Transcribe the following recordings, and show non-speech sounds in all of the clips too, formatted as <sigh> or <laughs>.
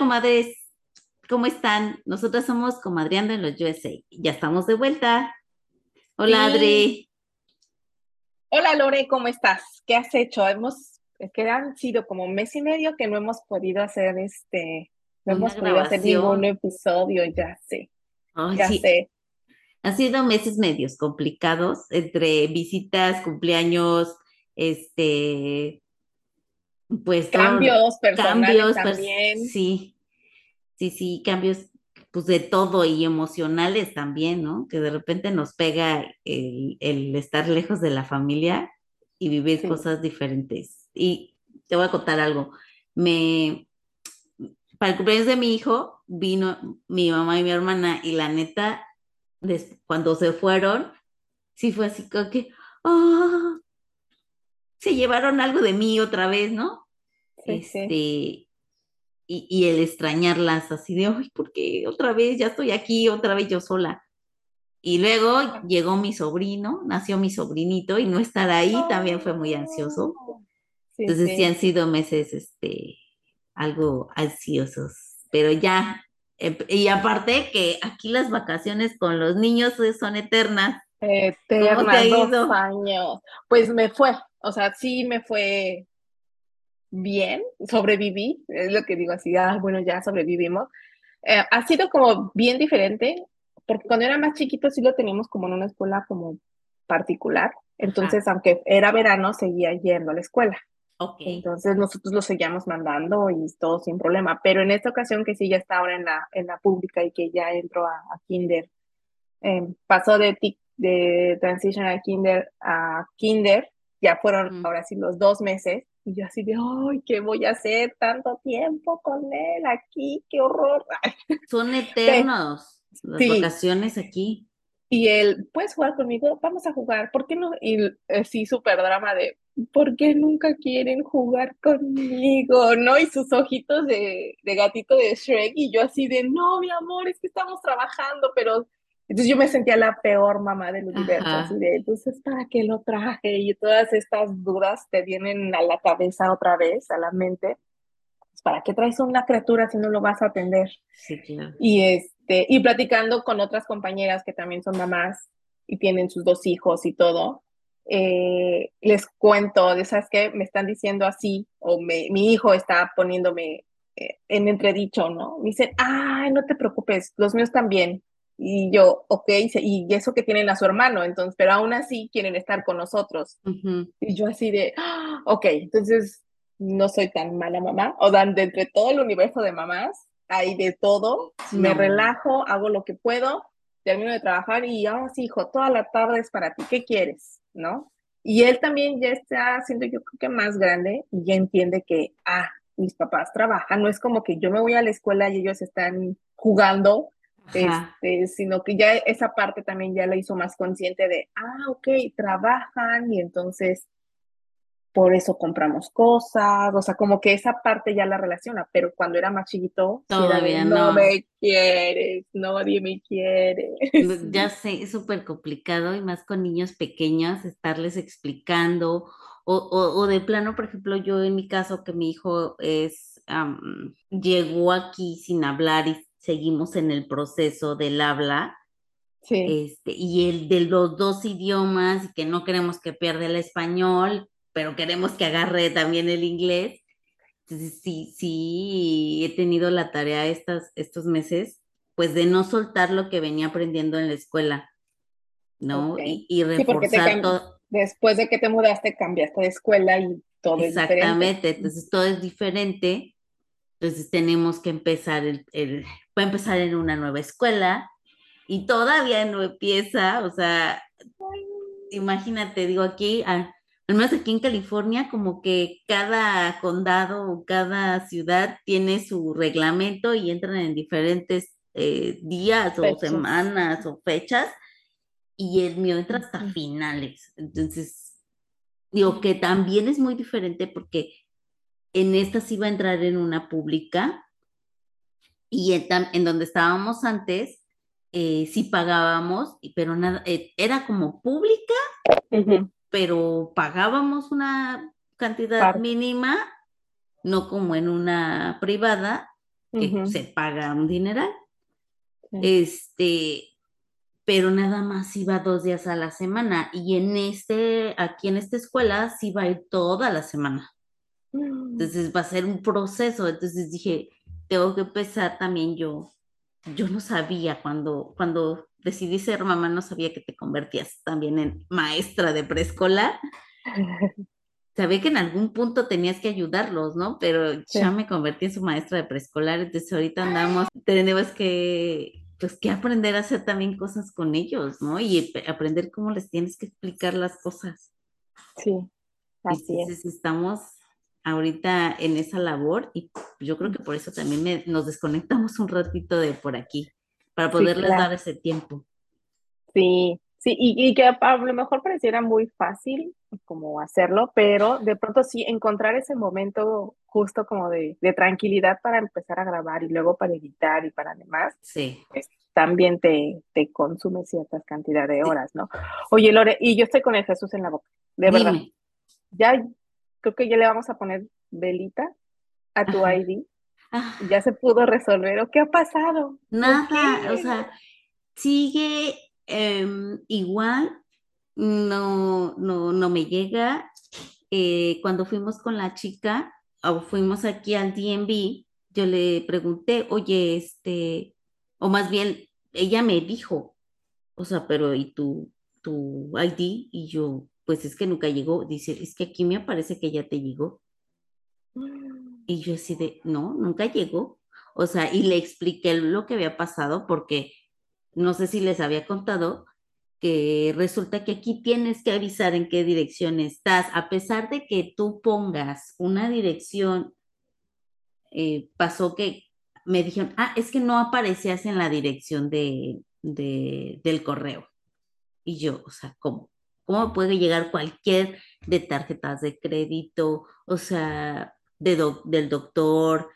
Comadres. ¿Cómo están? Nosotras somos Comadreando en los USA. Ya estamos de vuelta. Hola, Sí. Adri. Hola Lore, ¿cómo estás? ¿Qué has hecho? Hemos, es que han sido como un mes y medio que no hemos podido hacer este, no Una hemos podido hacer ningún episodio, ya sé, ya sí, sé. han sido meses medios complicados entre visitas, cumpleaños, este, pues Cambios personales cambios, pues, también. sí, sí, sí, cambios, pues de todo y emocionales también, ¿no? Que de repente nos pega el, el estar lejos de la familia y vivir Sí. cosas diferentes. Y te voy a contar algo. Me, para el cumpleaños de mi hijo vino mi mamá y mi hermana y la neta, des- cuando se fueron, sí fue así como que, ah, se llevaron algo de mí otra vez, ¿no? Sí, sí. Y, y el extrañarlas así de, ay, porque otra vez ya estoy aquí, otra vez yo sola. Y luego llegó mi sobrino, nació mi sobrinito y no estar ahí también fue muy ansioso. Oh, Sí, Entonces sí sí. han sido meses, este, algo ansiosos, pero ya, eh, y aparte que aquí las vacaciones con los niños son eternas. ¿Cómo te ha Eterna, dos años. Pues me fue, o sea, sí me fue bien, sobreviví, es lo que digo así, ah, bueno, ya sobrevivimos. Eh, ha sido como bien diferente, porque cuando era más chiquito sí lo teníamos como en una escuela como particular, Ajá, entonces aunque era verano seguía yendo a la escuela, ok. entonces nosotros lo seguíamos mandando y todo sin problema, pero en esta ocasión que sí ya está ahora en la, en la pública y que ya entró a, a kinder, eh, pasó de, de transition a kinder a kinder, ya fueron Mm. ahora sí los dos meses, y yo así de, ay, ¿qué voy a hacer tanto tiempo con él aquí? ¡Qué horror! <laughs> Son Sí, eternos las sí, vacaciones aquí. y él, ¿puedes jugar conmigo? Vamos a jugar, ¿por qué no? Y sí, súper drama de, ¿por qué nunca quieren jugar conmigo? ¿No? Y sus ojitos de, de gatito de Shrek, y yo así de, no, mi amor, es que estamos trabajando, pero... Entonces yo me sentía la peor mamá del universo, así de, entonces, ¿para qué lo traje? Y todas estas dudas te vienen a la cabeza otra vez, a la mente. Pues, ¿Para qué traes una criatura si no lo vas a atender? sí, claro. Y, este, y platicando con otras compañeras que también son mamás y tienen sus dos hijos y todo, eh, les cuento, de esas que me están diciendo así, o me, mi hijo está poniéndome eh, en entredicho, ¿no? Me dicen, ay, no te preocupes, los míos también. Y yo, ok, y eso que tienen a su hermano, entonces, pero aún así quieren estar con nosotros. Ujú. Y yo así de, "Ah, ok, entonces no soy tan mala mamá. O sea, de entre todo el universo de mamás, hay de todo. Me relajo, hago lo que puedo, termino de trabajar y ahora sí, hijo, toda la tarde es para ti. ¿Qué quieres? ¿No? Y él también ya está siendo yo creo que más grande y ya entiende que, ah, mis papás trabajan. No es como que yo me voy a la escuela y ellos están jugando este, sino que ya esa parte también ya la hizo más consciente de, ah, ok, trabajan y entonces por eso compramos cosas, o sea, como que esa parte ya la relaciona, pero cuando era más chiquito, era todavía no no. me quieres, nadie me quiere. Sí, Ya <laughs> sé, es súper complicado y más con niños pequeños, estarles explicando o, o, o de plano, por ejemplo, yo en mi caso, que mi hijo es, llegó aquí sin hablar y seguimos en el proceso del habla, sí, este, y el de los dos idiomas, y que no queremos que pierda el español, pero queremos que agarre también el inglés. Entonces, sí, sí, he tenido la tarea estas, estos meses, pues de no soltar lo que venía aprendiendo en la escuela. ¿no? Y, y Sí, te reforzar cam- todo, después de que te mudaste, cambiaste de escuela y todo es diferente. exactamente, entonces todo es diferente, entonces tenemos que empezar, el, el, va a empezar en una nueva escuela y todavía no empieza, o sea, imagínate, digo aquí, al, al menos aquí en California, como que cada condado o cada ciudad tiene su reglamento y entran en diferentes eh, días o Fechas. semanas o fechas, y el mío entra hasta finales. Entonces, digo que también es muy diferente porque en esta sí va a entrar en una pública y en, donde estábamos antes, eh, sí pagábamos, pero nada, eh, era como pública pero pagábamos una cantidad Par- mínima, no como en una privada, que se paga un dineral. Este, pero nada más iba dos días a la semana y en este, aquí en esta escuela sí va a ir toda la semana. Mm. Entonces va a ser un proceso. Entonces dije, tengo que empezar también yo. Yo no sabía cuando, cuando decidí ser mamá, no sabía que te convertías también en maestra de preescolar. <laughs> Sabía que en algún punto tenías que ayudarlos, ¿no? Pero ya me convertí en su maestra de preescolar, entonces ahorita andamos, tenemos que, pues, que aprender a hacer también cosas con ellos, ¿no? Y aprender cómo les tienes que explicar las cosas. Sí, así entonces, estamos ahorita en esa labor y yo creo que por eso también nos desconectamos un ratito de por aquí, para poderles dar ese tiempo. Sí, sí, y, que a lo mejor pareciera muy fácil como hacerlo, pero de pronto sí encontrar ese momento justo como de, tranquilidad para empezar a grabar y luego para editar y para demás, sí. también te, te consume ciertas cantidad de horas, ¿no? Oye, Lore, y yo estoy con el Jesús en la boca, de verdad. Ya creo que ya le vamos a poner velita a tu ID. Ah. Ya se pudo resolver. ¿O qué ha pasado? Nada, o sea, sigue em, igual, no, no, no me llega. Eh, cuando fuimos con la chica, o fuimos aquí al DMV, yo le pregunté, oye, este, o más bien, ella me dijo, o sea, pero ¿y tu, tu ID? Y yo, pues es que nunca llegó. Dice, es que aquí me aparece que ya te llegó. Y yo así de, no, nunca llegó. O sea, y le expliqué lo que había pasado porque no sé si les había contado que resulta que aquí tienes que avisar en qué dirección estás, a pesar de que tú pongas una dirección, eh, pasó que me dijeron, ah, es que no aparecías en la dirección de, del correo. Y yo, o sea, ¿cómo? ¿Cómo puede llegar cualquier de tarjetas de crédito, o sea, de del doctor,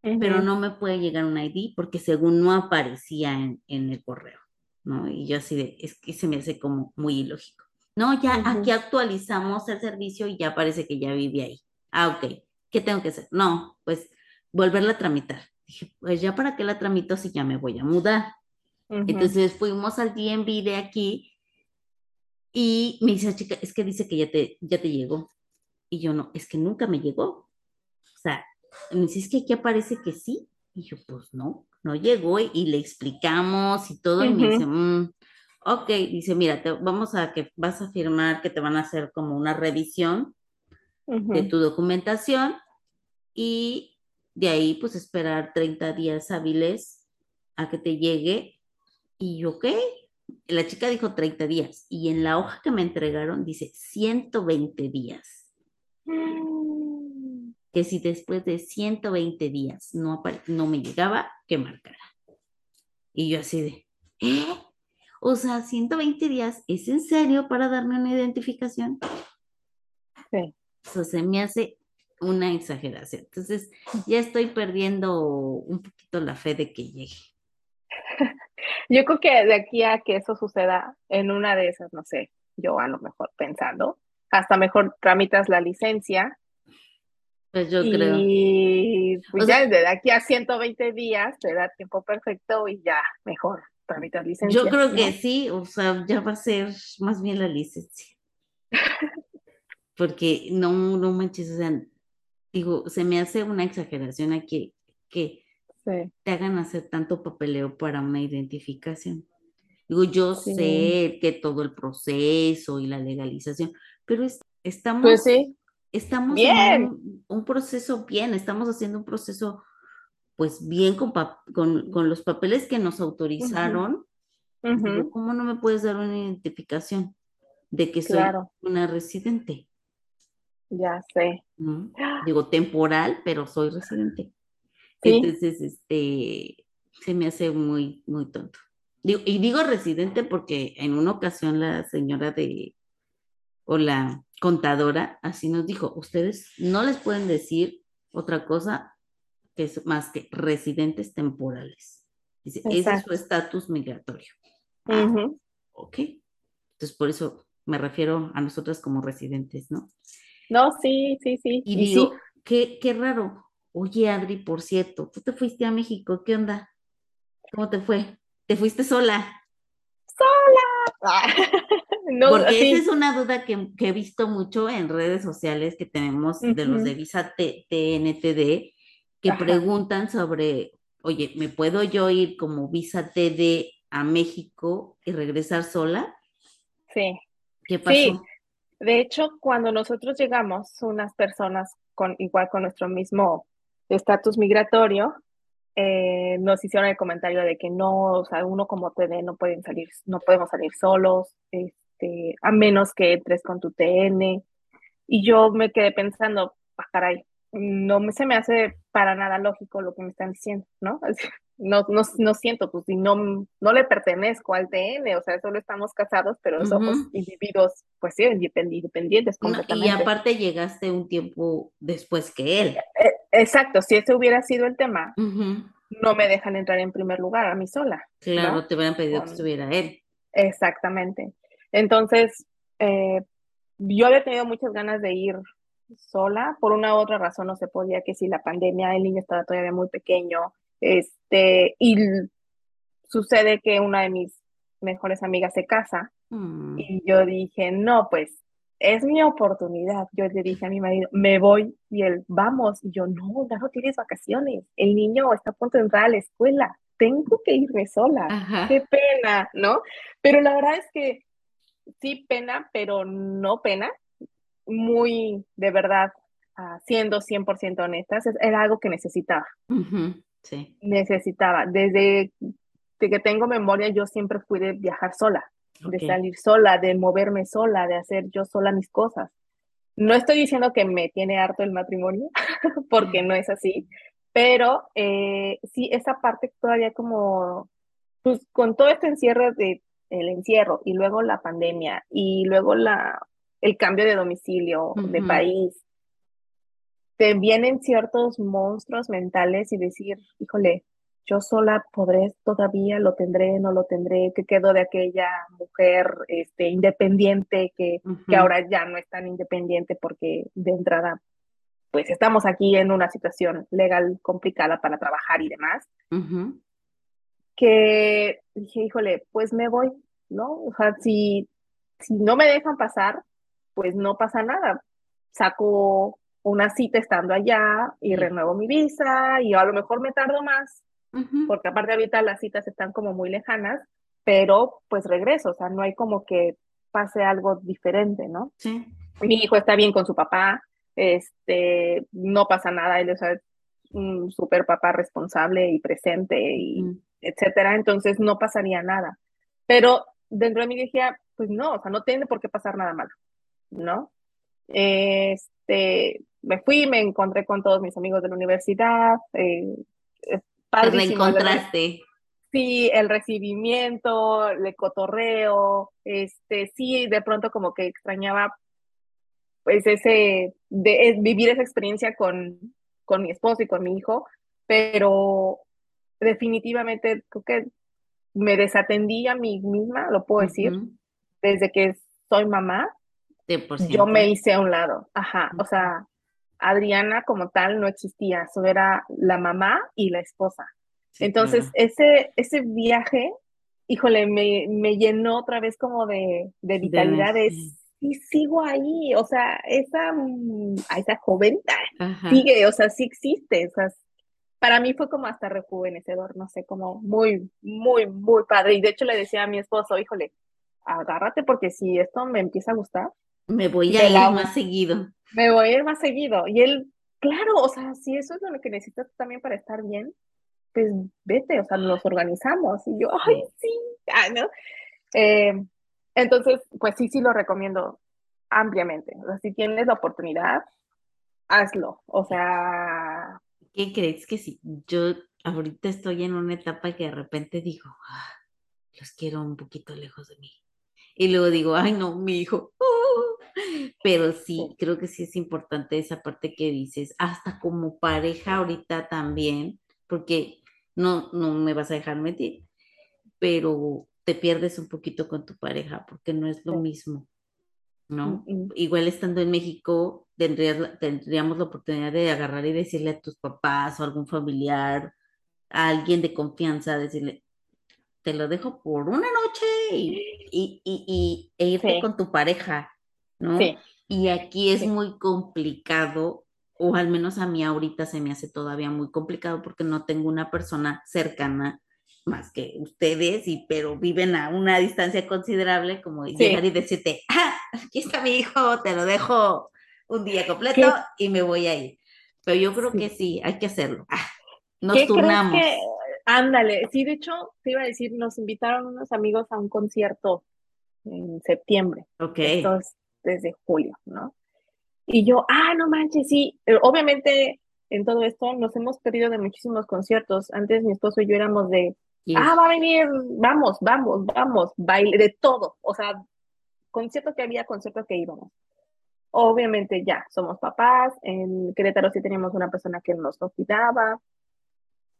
pero no me puede llegar un ID porque según no aparecía en, el correo, ¿no? Y yo así de, es que se me hace como muy ilógico. No, ya aquí actualizamos el servicio y ya parece que ya vive ahí. Ah, ok. ¿Qué tengo que hacer? No, pues volverla a tramitar. Dije, pues ya para qué la tramito si ya me voy a mudar. Entonces fuimos al DMV de aquí y me dice la chica, es que dice que ya te, ya te llegó. Y yo no, es que nunca me llegó. O sea, me dice, es que aquí aparece que sí. Y yo, pues no, no llegó. Y, le explicamos y todo. Y me dice, mm, ok, dice, mira, te, vamos a que vas a firmar que te van a hacer como una revisión de tu documentación. Y de ahí, pues esperar 30 días hábiles a que te llegue. Y yo, ok, la chica dijo 30 días y en la hoja que me entregaron dice 120 días. Mm. Que si después de 120 días no, no me llegaba, que marcara. Y yo así de, ¿eh? O sea, 120 días, ¿es en serio para darme una identificación? Sí. Eso se me hace una exageración. Entonces, ya estoy perdiendo un poquito la fe de que llegue. Yo creo que de aquí a que eso suceda en una de esas, no sé, yo a lo mejor pensando, hasta mejor tramitas la licencia. Pues yo creo. Y pues ya desde aquí a 120 días te da tiempo perfecto y ya mejor tramitas licencia. Yo creo que sí, o sea, ya va a ser más bien la licencia. <laughs> Porque no, no manches, o sea, digo, se me hace una exageración aquí que te hagan hacer tanto papeleo para una identificación. Digo, yo sé que todo el proceso y la legalización, pero estamos, pues estamos en un, proceso bien, estamos haciendo un proceso pues bien con, con, los papeles que nos autorizaron. ¿Cómo no me puedes dar una identificación de que soy una residente? Ya sé. Digo, temporal, pero soy residente. Entonces, este, se me hace muy, muy tonto. y digo residente porque en una ocasión la señora de, o la contadora, así nos dijo, ustedes no les pueden decir otra cosa que es más que residentes temporales. Dice, ese es su estatus migratorio. Ah, ok. Entonces, por eso me refiero a nosotras como residentes, ¿no? No, sí, sí, sí. Y, digo, Qué, qué raro, Oye, Adri, por cierto, tú te fuiste a México, ¿qué onda? ¿Cómo te fue? ¿Te fuiste sola? ¡Sola! <laughs> no, Porque esa es una duda que, he visto mucho en redes sociales que tenemos de los de Visa TNTD, que preguntan sobre, oye, ¿me puedo yo ir como Visa TD a México y regresar sola? Sí. ¿Qué pasó? Sí. De hecho, cuando nosotros llegamos, unas personas con igual con nuestro mismo estatus migratorio, eh, nos hicieron el comentario de que no, o sea, uno como TD no pueden salir, no podemos salir solos, este, a menos que entres con tu TN. Y yo me quedé pensando, ah, caray, no me, se me hace para nada lógico lo que me están diciendo, ¿no? <laughs> No, no, no siento, pues, si no, no le pertenezco al TN, o sea, solo estamos casados, pero somos individuos, pues sí, independientes completamente. y aparte llegaste un tiempo después que él. Eh, exacto, si ese hubiera sido el tema, no me dejan entrar en primer lugar a mí sola. Claro, te hubieran pedido que estuviera él. Exactamente. Entonces, eh, yo había tenido muchas ganas de ir sola, por una u otra razón no se podía, que si la pandemia, el niño estaba todavía muy pequeño, este, y sucede que una de mis mejores amigas se casa, mm. y yo dije, no, pues es mi oportunidad. Yo le dije a mi marido, me voy, y él, vamos, y yo, no, ya no tienes vacaciones, el niño está a punto de entrar a la escuela, tengo que irme sola, qué pena, ¿no? Pero la verdad es que sí pena, pero no pena, muy de verdad, uh, siendo 100% honestas, era algo que necesitaba. sí. Necesitaba. Desde que tengo memoria, yo siempre fui de viajar sola, de salir sola, de moverme sola, de hacer yo sola mis cosas. No estoy diciendo que me tiene harto el matrimonio, <laughs> porque no es así, pero eh, sí, esa parte todavía como, pues con todo este encierro de el encierro y luego la pandemia y luego la el cambio de domicilio, de país, te vienen ciertos monstruos mentales y decir, híjole, yo sola podré todavía, lo tendré, no lo tendré, que quedo de aquella mujer este, independiente que, que ahora ya no es tan independiente porque de entrada, pues estamos aquí en una situación legal complicada para trabajar y demás. Que dije, híjole, pues me voy, ¿no? O sea, si, si no me dejan pasar, pues no pasa nada. Saco una cita estando allá y renuevo mi visa y a lo mejor me tardo más, porque aparte ahorita las citas están como muy lejanas, pero pues regreso, o sea, no hay como que pase algo diferente, ¿no? Sí. Mi hijo está bien con su papá, este, no pasa nada, él es un super papá responsable y presente y etcétera, entonces no pasaría nada. Pero dentro de mí dije, pues no, o sea, no tiene por qué pasar nada malo. ¿no? Este, me fui, me encontré con todos mis amigos de la universidad. Eh, Te reencontraste. Sí, el recibimiento, el cotorreo, este, sí, de pronto como que extrañaba pues ese, de, vivir esa experiencia con, con mi esposo y con mi hijo, pero definitivamente creo que me desatendí a mí misma, lo puedo decir, desde que soy mamá, yo me hice a un lado, ajá, o sea, Adriana como tal no existía, solo era la mamá y la esposa. Entonces, ese, ese viaje, híjole, me, me, llenó otra vez como de, de vitalidad, de, sí, sigo ahí, o sea, esa, mm, esa joven <laughs> sigue, o sea, sí existe, o sea, para mí fue como hasta rejuvenecedor, no sé, como muy, muy, muy padre. Y de hecho le decía a mi esposo, híjole, agárrate porque si esto me empieza a gustar, me voy a ir más seguido. Me voy a ir más seguido. Y él, claro, o sea, si eso es lo que necesitas también para estar bien, pues vete, o sea, nos organizamos. Y yo, ay, sí, ah, ¿no? Eh, entonces, pues sí, sí lo recomiendo ampliamente. O sea, si tienes la oportunidad, hazlo. O sea... ¿Qué crees que si yo ahorita estoy en una etapa que de repente digo, ah, los quiero un poquito lejos de mí? Y luego digo, ay, no, mi hijo, pero sí, creo que sí es importante esa parte que dices, hasta como pareja ahorita también, porque no, no me vas a dejar mentir, pero te pierdes un poquito con tu pareja porque no es lo mismo. ¿no? Igual estando en México, tendrías, tendríamos la oportunidad de agarrar y decirle a tus papás o algún familiar, a alguien de confianza, decirle, te lo dejo por una noche y, y, y, y- e irte Sí, con tu pareja, ¿no? sí, Y aquí es sí, muy complicado, o al menos a mí ahorita se me hace todavía muy complicado porque no tengo una persona cercana más que ustedes, y, pero viven a una distancia considerable, como llegar y decirte, ah, aquí está mi hijo, te lo dejo un día completo ¿Qué, y me voy a ir. Pero yo creo que sí. hay que hacerlo. Ah, nos ¿Qué crees turnamos. que, ándale, sí, de hecho, te iba a decir, nos invitaron unos amigos a un concierto en septiembre, Ok. esto es desde julio, ¿no? Y yo, ah, no manches, sí, Eh, obviamente en todo esto nos hemos perdido de muchísimos conciertos. Antes mi esposo y yo éramos de, ah, va a venir, vamos, vamos, vamos, baile, de todo, o sea, concierto que había, concierto que íbamos. Obviamente ya somos papás, en Querétaro sí teníamos una persona que nos lo cuidaba,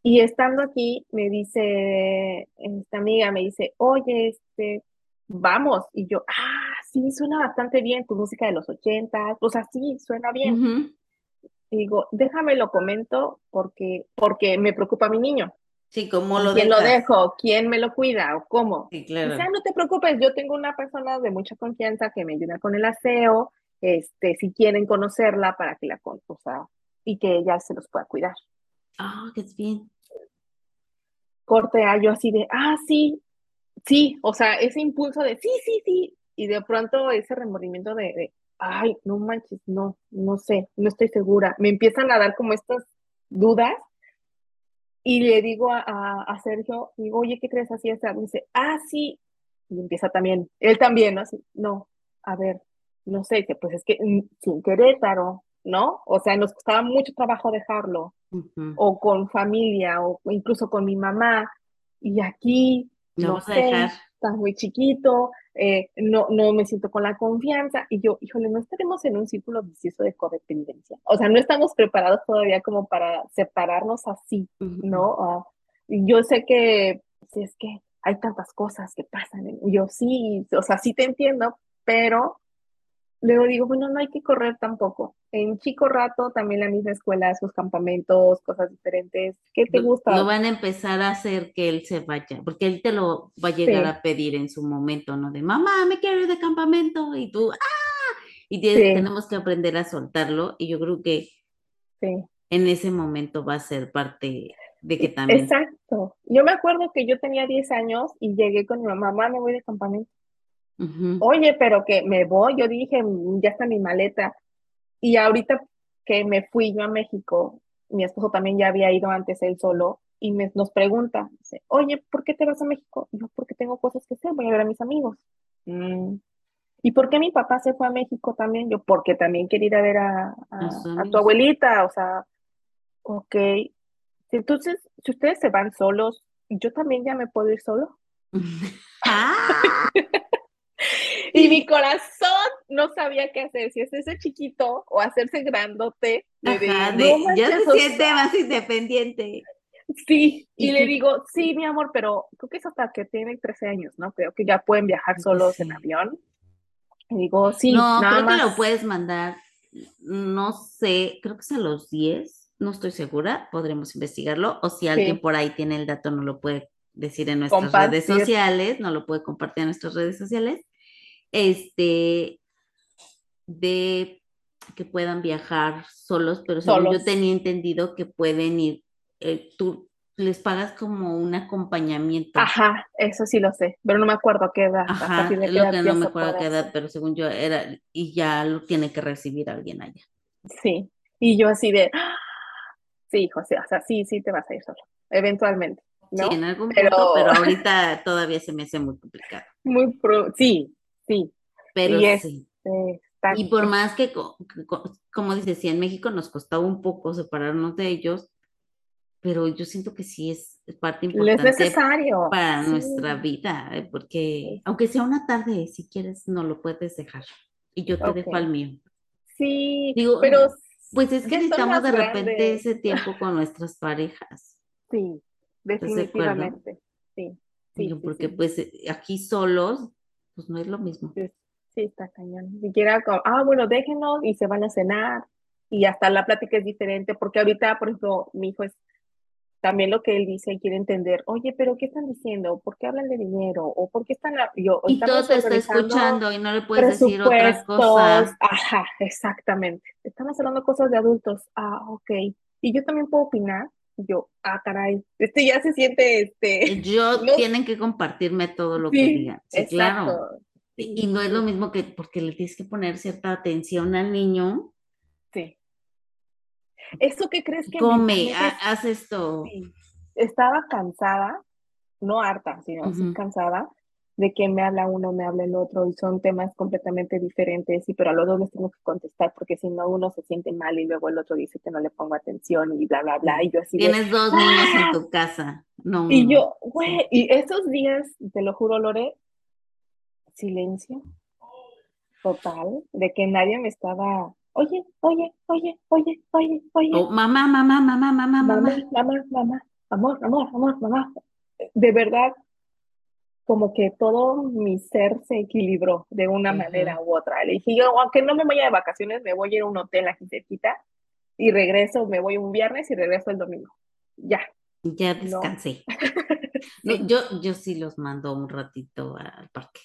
y estando aquí, me dice, esta amiga me dice, oye, este, vamos. Y yo, ah, sí, suena bastante bien tu música de los ochentas, o sea, sí, suena bien. Y digo, déjame lo comento porque, porque me preocupa mi niño. Sí, ¿cómo ¿Con lo quién lo dejo? ¿Quién me lo cuida? ¿O cómo? Sí, Dice, ah, claro. no te preocupes, yo tengo una persona de mucha confianza que me ayuda con el aseo, este, si quieren conocerla para que la o sea, y que ella se los pueda cuidar. Ah, qué bien. Corte a yo así de, ah, sí, sí, o sea, ese impulso de sí, sí, sí, y de pronto ese remordimiento de, de, ay, no manches, no, no sé, no estoy segura. Me empiezan a dar como estas dudas y le digo a, a, a Sergio, digo, oye, ¿qué crees así? Esa? dice, ah, sí, y empieza también, él también, ¿no? Así, no, a ver, no sé, que pues es que mm, sin Querétaro, ¿no? O sea, nos costaba mucho trabajo dejarlo o con familia, o incluso con mi mamá, y aquí, no a dejar. Está muy chiquito, eh, no, no me siento con la confianza, y yo, híjole, no estaremos en un círculo vicioso de codependencia, o sea, no estamos preparados todavía como para separarnos así. ¿no? Y yo sé que, si es que hay tantas cosas que pasan, y yo sí, o sea, sí te entiendo, pero Luego digo, bueno, no hay que correr tampoco. En chico rato, también la misma escuela, sus campamentos, cosas diferentes. ¿Qué te gusta? van a empezar a hacer que él se vaya, porque él te lo va a llegar Sí, a pedir en su momento, ¿no? De mamá, me quiero ir de campamento, y tú, ¡ah! Y tienes- sí, tenemos que aprender a soltarlo, y yo creo que sí. en ese momento va a ser parte de que Y- también. Exacto. Yo me acuerdo que yo tenía 10 años y llegué con mi mamá, mamá, me voy de campamento. Oye, pero que me voy, yo dije, "Mm, ya está mi maleta. Y ahorita que me fui yo a México, mi esposo también ya había ido antes él solo y me, nos pregunta, dice, oye, ¿por qué te vas a México? Y yo, porque tengo cosas que hacer, voy a ver a mis amigos. "Mm, ¿Y por qué mi papá se fue a México también? Yo, porque también quería ir a ver a, tu abuelita, o sea, ok. Entonces, si ustedes se van solos, ¿yo también ya me puedo ir solo? <laughs> ¡Ah! <laughs> Y mi corazón no sabía qué hacer, si hacerse chiquito o hacerse grandote, de, no ya se siente más independiente. sí. Y Y le digo, sí, mi amor, pero creo que es hasta que tienen 13 años, ¿no? Creo que ya pueden viajar solos en avión. Y digo, sí, No, nada creo que lo puedes mandar, no sé, creo que es a los 10, no estoy segura, podremos investigarlo, o si alguien sí, por ahí tiene el dato, no lo puede decir en nuestras redes sociales, no lo puede compartir en nuestras redes sociales, este, de que puedan viajar solos, pero según yo tenía entendido que pueden ir, eh, tú les pagas como un acompañamiento. Ajá, eso sí lo sé, pero no me acuerdo a qué edad, Ajá, de es lo que no me acuerdo qué edad, pero según yo era, y ya lo tiene que recibir alguien allá. Sí, y yo así de, ¡ah! sí, José, o sea, sí, sí te vas a ir solo, eventualmente, Sí, en ¿no? algún Pero punto, pero <laughs> ahorita todavía se me hace muy complicado. muy, pro- sí, sí, Pero y es, sí. eh, está, Y por es- más que, co- que co- como dices, sí, en México nos costaba un poco separarnos de ellos, pero yo siento que sí es parte es importante necesario, para sí, nuestra vida, ¿eh? porque es- aunque sea una tarde, si quieres, no lo puedes dejar. Y yo te dejo al mío. sí, Digo, pero pues es que necesitamos de repente grandes, ese tiempo con nuestras parejas. sí, definitivamente, sí, sí, Digo, sí, porque sí, pues eh, aquí solos, pues no es lo mismo. sí, Sí, está cañón. Ni siquiera como, ah, bueno, déjenos y se van a cenar. Y hasta la plática es diferente, porque ahorita, por ejemplo, mi hijo es también lo que él dice y quiere entender, oye, pero ¿qué están diciendo? ¿Por qué hablan de dinero? ¿O por qué están yo, Y todo te está escuchando y no le puedes decir otras cosas. Ajá, exactamente. Estamos hablando cosas de adultos. Ah, ok. Y yo también puedo opinar. Yo, ah, caray, este ya se siente, este... Yo, <laughs> tienen que compartirme todo lo que digan. Sí, claro. Y no es lo mismo que porque le tienes que poner cierta atención al niño. Sí. ¿Eso qué crees que Come, haz esto. Estaba cansada, no harta, sino cansada de que me habla uno, me habla el otro y son temas completamente diferentes y pero a los dos les tengo que contestar porque si no uno se siente mal y luego el otro dice que no le pongo atención y bla, bla, bla y yo así Tienes dos niños en ¡Ah!". tu casa, no. Y yo, güey, y esos días, te lo juro, Lore, silencio total, de que nadie me estaba oye, oye, oye, oye, oye, oye. Oh, mamá, mamá, mamá, mamá, mamá. Mamá, mamá, amor, amor, amor, mamá. De verdad, como que todo mi ser se equilibró de una manera u otra. Le dije yo, aunque no me vaya de vacaciones, me voy a ir a un hotel aquí cerquita y regreso, me voy un viernes y regreso el domingo. Ya. Ya descansé. <laughs> yo, yo sí los mando un ratito al parque.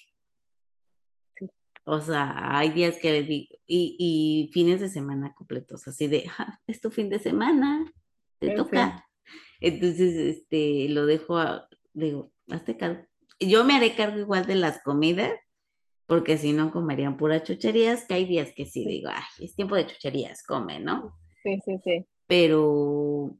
O sea, hay días que digo, y, y fines de semana completos, así de, ah, es tu fin de semana, te toca. Entonces, este, lo dejo, a, digo, hazte cargo. Yo me haré cargo igual de las comidas, porque si no comerían puras chucherías, que hay días que sí digo, ay, es tiempo de chucherías, come, ¿no? Sí, sí, sí. Pero,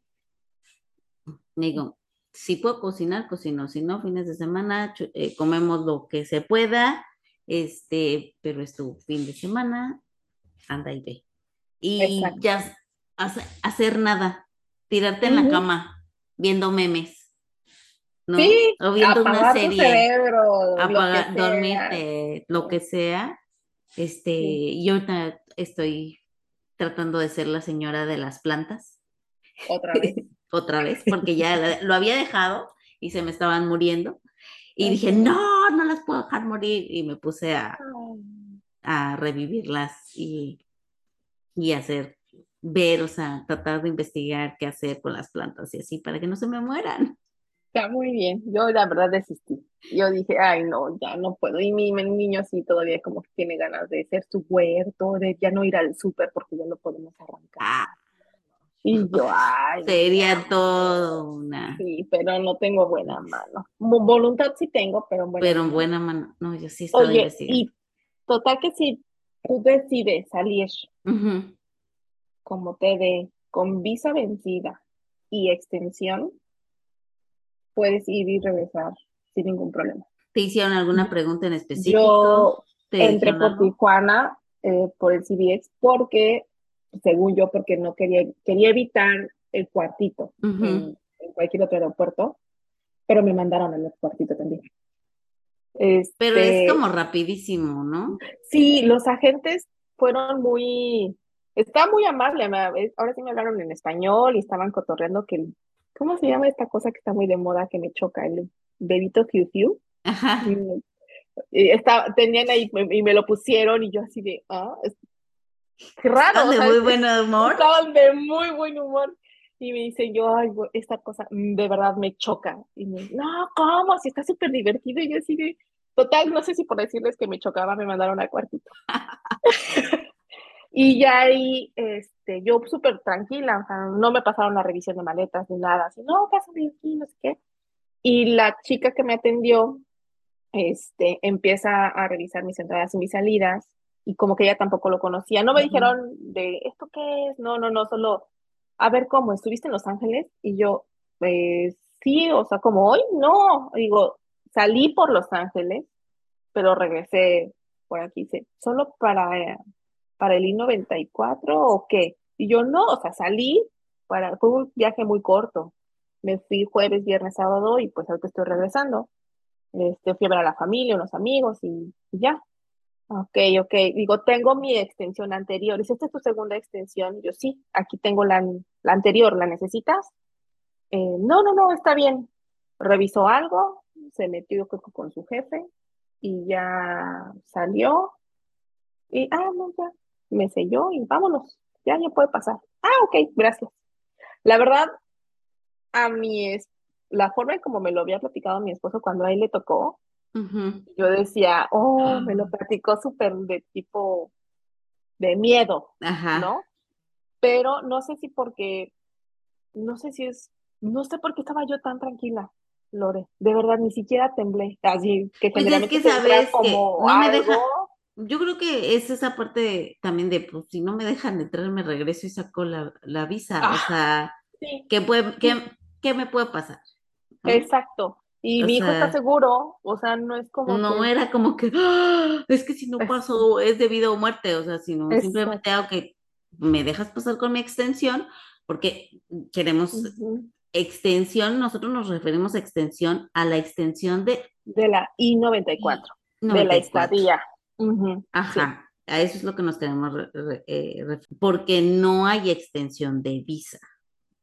digo, si puedo cocinar, cocino, si no, fines de semana, eh, comemos lo que se pueda, este, pero es tu fin de semana, anda y ve. Y ya hacer nada, tirarte en la cama viendo memes. ¿No? o viendo una serie, apagar, dormirte, lo que sea. Este, yo estoy tratando de ser la señora de las plantas. Otra <laughs> vez. Otra vez, porque ya lo había dejado y se me estaban muriendo. Y dije, no, no las puedo dejar morir. Y me puse a, a revivirlas y, y hacer, ver, o sea, tratar de investigar qué hacer con las plantas y así para que no se me mueran. Está muy bien. Yo la verdad desistí. Yo dije, ay, no, ya no puedo. Y mi, niño sí todavía como que tiene ganas de hacer su huerto, de ya no ir al súper porque ya no podemos arrancar. Ah, y yo, ay. <laughs> Sería todo una. Sí, pero no tengo buena mano. Voluntad sí tengo, pero buena Pero buena mano. No, yo sí estoy Oye, y total que si tú decides salir como te de con visa vencida y extensión, puedes ir y regresar sin ningún problema. ¿Te hicieron alguna pregunta en específico? Yo entré por Tijuana, eh, por el CBX, porque según yo, porque no quería, quería evitar el cuartito en, cualquier otro aeropuerto, pero me mandaron al cuartito también. pero es este, como rapidísimo, ¿no? Sí, los agentes fueron muy, está muy amable, ahora sí me hablaron en español y estaban cotorreando que, ¿cómo se llama esta cosa que está muy de moda que me choca? El bebito fiu fiu. Ajá. Y, estaba, tenían ahí y me lo pusieron y yo así de, ah, Qué raro. de muy buen humor. Estaban de muy buen humor. Y me dicen, yo, ay, esta cosa de verdad me choca. Y me no, ¿cómo? Si está súper divertido. Y yo así de, total, no sé si por decirles que me chocaba, me mandaron al cuartito. <laughs> <laughs> y ya ahí, este, yo súper tranquila, o sea, no me pasaron la revisión de maletas ni nada. Así, no, pásame aquí, no sé qué. Y la chica que me atendió, este, empieza a revisar mis entradas y mis salidas y como que ella tampoco lo conocía. No me dijeron de esto qué es, no, no, no, solo a ver cómo, ¿estuviste en Los Ángeles? Y yo, pues sí, o sea, como hoy, no, digo, salí por Los Ángeles, pero regresé por aquí, solo para, para el I-94 o qué? Y yo no, o sea, salí para, fue un viaje muy corto. Me fui jueves, viernes, sábado y pues ahorita estoy regresando. Este, fui a ver a la familia, unos amigos y ya, Ok, ok. Digo, tengo mi extensión anterior. Dice, esta es tu segunda extensión. Yo sí, aquí tengo la, la anterior. ¿La necesitas? Eh, no, no, no, está bien. Revisó algo, se metió con su jefe y ya salió Y, ah, no, ya, me selló y vámonos, ya, ya puede pasar. Ah, ok, gracias. La verdad, a mí es la forma en como me lo había platicado mi esposo cuando a él le tocó, yo decía, oh, me lo ah. platicó súper de tipo de miedo, ¿no? Pero no sé si porque, no sé si es, no sé por qué estaba yo tan tranquila, Lore, de verdad, ni siquiera temblé, así que pues es que sabes como que no me deja, yo creo que es esa parte también de, pues si no me dejan entrar, me regreso y saco la, visa, o ah, sea, ¿qué, puede, qué, me puede pasar? Exacto. Y mi hijo está seguro, o sea, no es como. No era como que, ¡Ah! es que si no pasó es debido a muerte, o sea, sino simplemente hago que me dejas pasar con mi extensión, porque queremos extensión, nosotros nos referimos a extensión a la extensión de. De la I-94, de la estadía. Ajá, a eso es lo que nos queremos eh, porque no hay extensión de visa.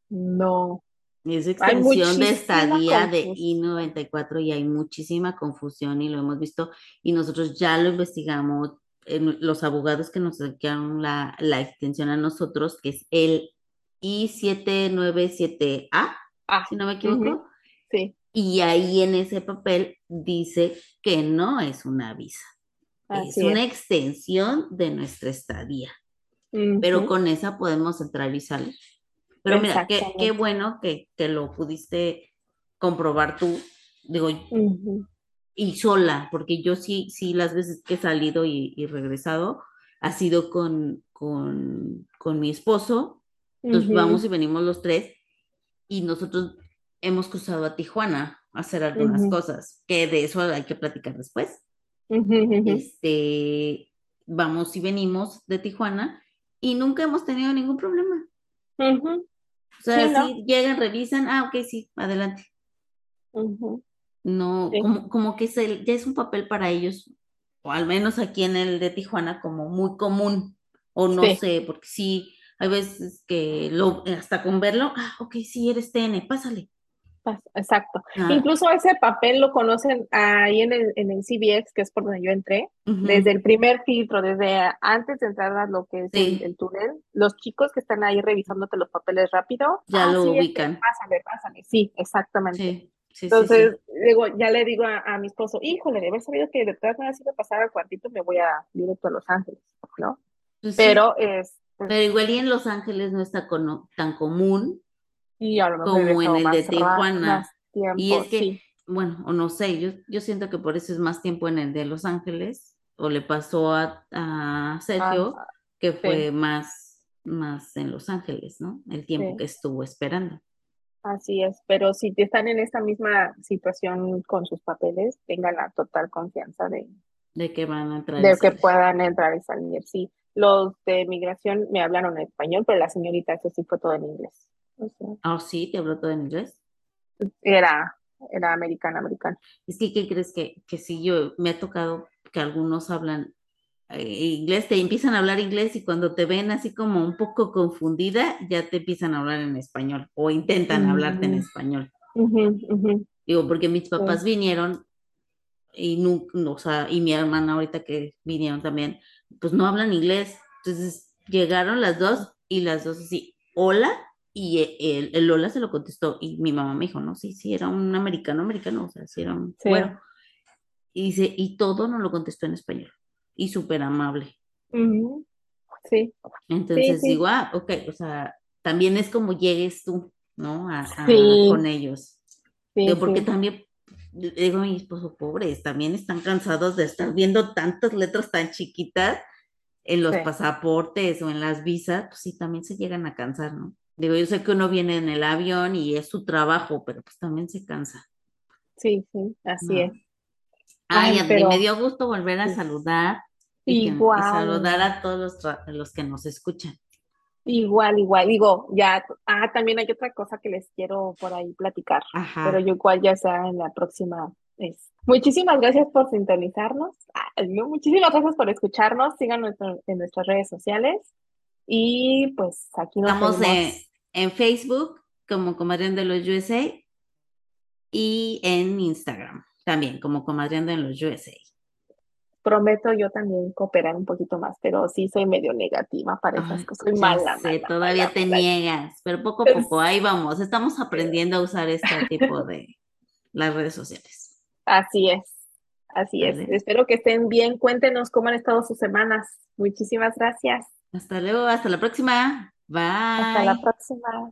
No. Es extensión de estadía de I-94 y hay muchísima confusión y lo hemos visto y nosotros ya lo investigamos, los abogados que nos sacaron la, la extensión a nosotros, que es el I-797A, ah, si no me equivoco. Sí. Y ahí en ese papel dice que no es una visa, es una extensión de nuestra estadía. Pero con esa podemos entrar y salir. Pero mira, qué, qué bueno que, que, lo pudiste comprobar tú, digo, y sola, porque yo sí, sí, las veces que he salido y, regresado, ha sido con, con, con mi esposo, entonces vamos y venimos los tres, y nosotros hemos cruzado a Tijuana a hacer algunas cosas, que de eso hay que platicar después. Este, vamos y venimos de Tijuana y nunca hemos tenido ningún problema. O sea, si llegan, revisan, ah, ok, sí, adelante. No, como, como que es ya es un papel para ellos, o al menos aquí en el de Tijuana, como muy común, o no sé, porque sí, hay veces que lo, hasta con verlo, ah, ok, sí, eres TN, pásale. Exacto. Ah. Incluso ese papel lo conocen ahí en el, en el CBX, que es por donde yo entré, desde el primer filtro, desde antes de entrar a lo que es el, túnel, los chicos que están ahí revisándote los papeles rápido, ya ah, lo ubican. pásale, pásale, sí, exactamente. Entonces, digo, ya le digo a, mi esposo, híjole, de haber sabido que detrás me si me pasar al cuartito, me voy a directo a Los Ángeles, ¿no? Pues Pero es... Pero igual y en Los Ángeles no está tan común y como en el de Tijuana. y es que, bueno, o no sé, yo, yo siento que por eso es más tiempo en el de Los Ángeles, o le pasó a, a Sergio, ah, que fue más, más en Los Ángeles, ¿no? El tiempo que estuvo esperando. Así es, pero si están en esta misma situación con sus papeles, tengan la total confianza de, de que van a entrar. De que puedan entrar y salir, sí. Los de migración me hablaron en español, pero la señorita, eso sí fue todo en inglés. Ah, sí, te habló todo en inglés. Era, era americana, americana. Es que, ¿qué crees que, que sí, yo me ha tocado que algunos hablan eh, inglés, te empiezan a hablar inglés y cuando te ven así como un poco confundida, ya te empiezan a hablar en español o intentan hablarte en español. Digo, porque mis papás vinieron y, no, o sea, y mi hermana ahorita que vinieron también, pues no hablan inglés. Entonces llegaron las dos y las dos así, hola, y e, el, Lola se lo contestó y mi mamá me dijo, no, sí, sí, era un americano, americano, o sea, sí era un bueno. Y dice, y todo no lo contestó en español. Y súper amable. Sí. Entonces digo, ah, ok, o sea, también es como llegues tú, ¿no? A, con ellos. porque también, digo a mi esposo, pobres, también están cansados de estar viendo tantas letras tan chiquitas en los pasaportes o en las visas, pues sí, también se llegan a cansar, ¿no? Digo, yo sé que uno viene en el avión y es su trabajo, pero pues también se cansa. Sí, sí, así es. Ay, me dio gusto volver a saludar. Igual. Y, saludar a todos los, que nos escuchan. Igual, igual. Digo, ya, ah, también hay otra cosa que les quiero por ahí platicar. Ajá. Pero yo igual ya sea en la próxima vez. Muchísimas gracias por sintonizarnos. Muchísimas gracias por escucharnos. Síganos en nuestras redes sociales. Y pues aquí nos Estamos en, Facebook como Comadreando de los USA y en Instagram también como Comadreando en los USA. prometo yo también cooperar un poquito más, pero sí soy medio negativa para esas cosas. Soy mala, todavía te niegas, pero poco a poco, ahí vamos. Estamos aprendiendo a usar este <laughs> tipo de las redes sociales. Así es, así es. Espero que estén bien. Cuéntenos cómo han estado sus semanas. Muchísimas gracias. Hasta luego, hasta la próxima. Bye. Hasta la próxima.